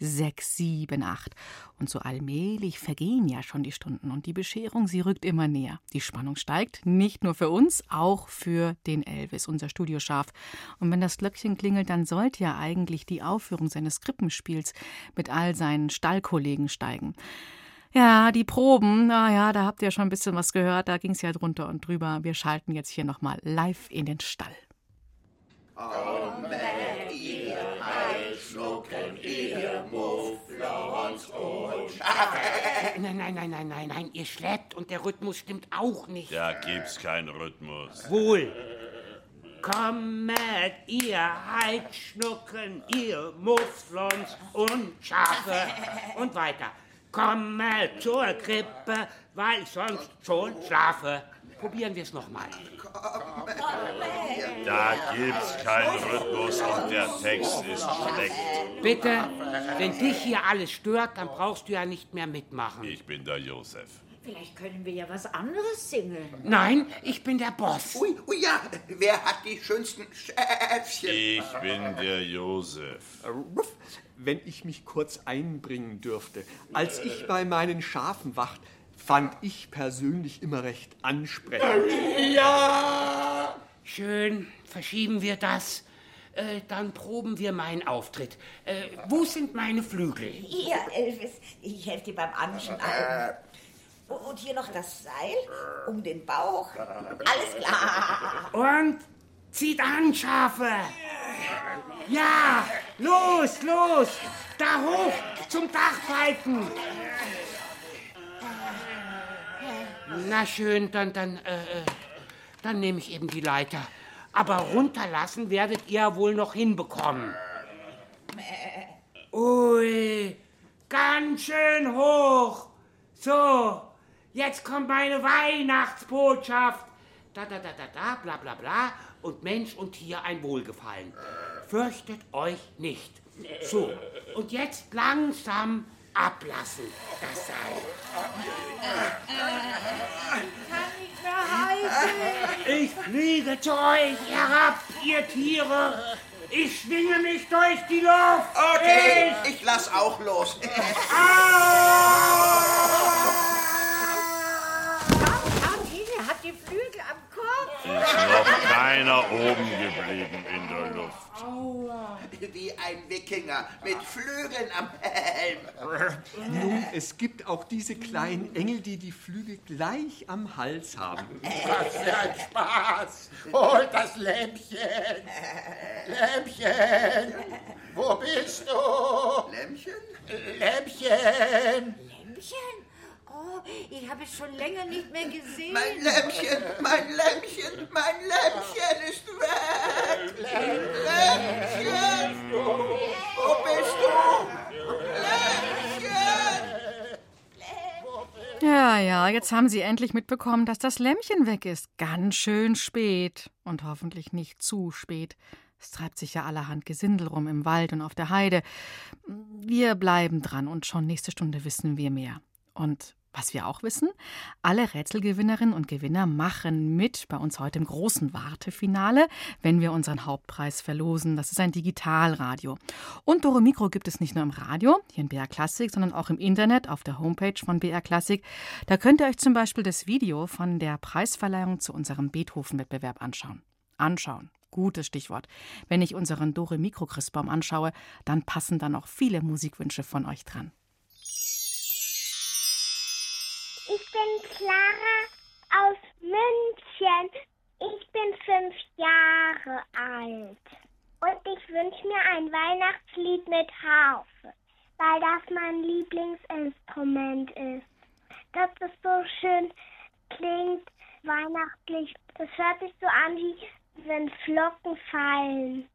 0678. Und so allmählich vergehen ja schon die Stunden und die Bescherung, sie rückt immer näher. Die Spannung steigt, nicht nur für uns, auch für den Elvis, unser Studioschaf. Und wenn das Glöckchen klingelt, dann sollte ja eigentlich die Aufführung seines Krippenspiels mit all seinen Stallkollegen steigen. Ja, die Proben, naja, da habt ihr schon ein bisschen was gehört, da ging es ja drunter und drüber. Wir schalten jetzt hier nochmal live in den Stall. Kommet ihr Heilschnucken, ihr Mufflons und Schafe. Nein, nein, nein, nein, nein, nein, ihr schleppt und der Rhythmus stimmt auch nicht. Da gibt's keinen Rhythmus. Wohl. Kommet, ihr Heidschnucken, ihr Mufflons und Schafe. Und weiter. Kommet zur Krippe, weil ich sonst schon schlafe. Probieren wir es nochmal. Da gibt's keinen Rhythmus und der Text ist schlecht. Bitte, wenn dich hier alles stört, dann brauchst du ja nicht mehr mitmachen. Ich bin der Josef. Vielleicht können wir ja was anderes singen. Nein, ich bin der Boss. Ui, ui, ja. Wer hat die schönsten Schäfchen? Ich bin der Josef. Wenn ich mich kurz einbringen dürfte. Als ich bei meinen Schafen wacht, fand ich persönlich immer recht ansprechend. Ja! Schön, verschieben wir das. Äh, dann proben wir meinen Auftritt. Äh, wo sind meine Flügel? Hier, Elvis, ich helfe dir beim Anschnallen. Und hier noch das Seil um den Bauch. Alles klar. Und zieht an, Schafe! Ja, los, los! Da hoch zum Dachpfeifen! Na schön, dann, dann, äh, äh, dann nehme ich eben die Leiter. Aber runterlassen werdet ihr wohl noch hinbekommen. Ui, ganz schön hoch. So, jetzt kommt meine Weihnachtsbotschaft. Da, da, da, da, da, bla, bla, bla. Und Mensch und Tier ein Wohlgefallen. Fürchtet euch nicht. So, und jetzt langsam ablassen, das Seil. Kann nicht mehr halten. Ich fliege zu euch herab, ihr Tiere. Ich schwinge mich durch die Luft. Okay, ich lass auch los. Ihr habt die Flügel am Kopf. Ist noch keiner oben geblieben in der Luft. Wie ein Wikinger mit Flügeln am Helm. Nun, es gibt auch diese kleinen Engel, die die Flügel gleich am Hals haben. Was für ein Spaß! Holt das Lämpchen! Lämpchen! Wo bist du? Lämpchen? Lämpchen! Lämpchen? Oh, ich habe es schon länger nicht mehr gesehen. Mein Lämpchen, mein Lämpchen, mein Lämpchen ist weg! Lämpchen! Wo bist du? Lämpchen! Ja, ja, jetzt haben Sie endlich mitbekommen, dass das Lämmchen weg ist. Ganz schön spät. Und hoffentlich nicht zu spät. Es treibt sich ja allerhand Gesindel rum im Wald und auf der Heide. Wir bleiben dran und schon nächste Stunde wissen wir mehr. Und was wir auch wissen, alle Rätselgewinnerinnen und Gewinner machen mit bei uns heute im großen Wartefinale, wenn wir unseren Hauptpreis verlosen. Das ist ein Digitalradio. Und Dore Mikro gibt es nicht nur im Radio, hier in BR Klassik, sondern auch im Internet auf der Homepage von BR Klassik. Da könnt ihr euch zum Beispiel das Video von der Preisverleihung zu unserem Beethoven-Wettbewerb anschauen. Anschauen. Gutes Stichwort. Wenn ich unseren Dore Mikro Christbaum anschaue, dann passen da noch viele Musikwünsche von euch dran. Clara aus München. Ich bin fünf Jahre alt. Und ich wünsche mir ein Weihnachtslied mit Harfe, weil das mein Lieblingsinstrument ist. Dass es so schön klingt, weihnachtlich. Das hört sich so an, wie wenn Flocken fallen.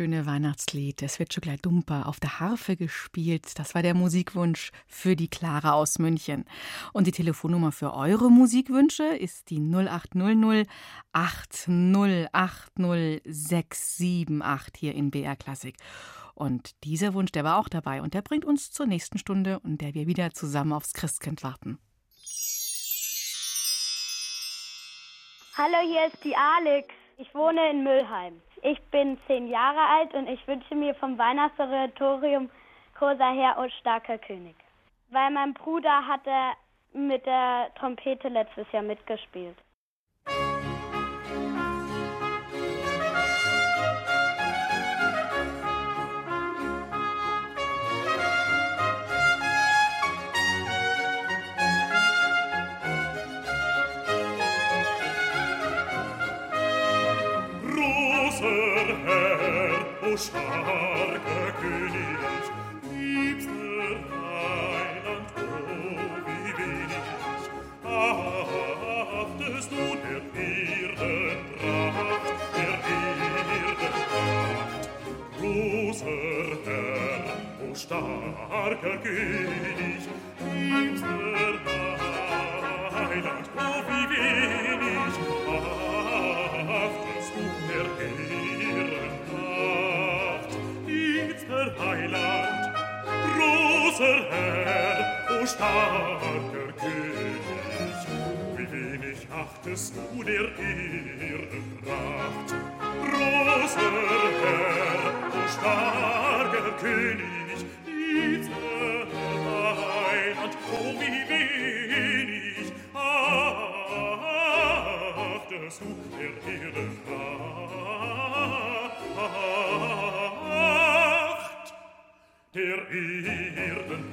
Schöne Weihnachtslied, es wird schon gleich dumper, auf der Harfe gespielt. Das war der Musikwunsch für die Clara aus München. Und die Telefonnummer für eure Musikwünsche ist die 0800 8080678 hier in BR Klassik. Und dieser Wunsch, der war auch dabei und der bringt uns zur nächsten Stunde, in der wir wieder zusammen aufs Christkind warten. Hallo, hier ist die Alex. Ich wohne in Müllheim. Ich bin zehn Jahre alt und ich wünsche mir vom Weihnachtsoratorium Großer Herr und starker König. Weil mein Bruder hatte mit der Trompete letztes Jahr mitgespielt. starker König, liebster Heiland, oh, wie wenig. Achtest du der Erden der Erden Großer Herr, o oh starker König, liebster Heiland, oh, wie wenig. Achtest du der Erden großer Herr, o starker König, wie wenig achtest du der Ehrenpracht. Großer Herr, o starker König, der Erden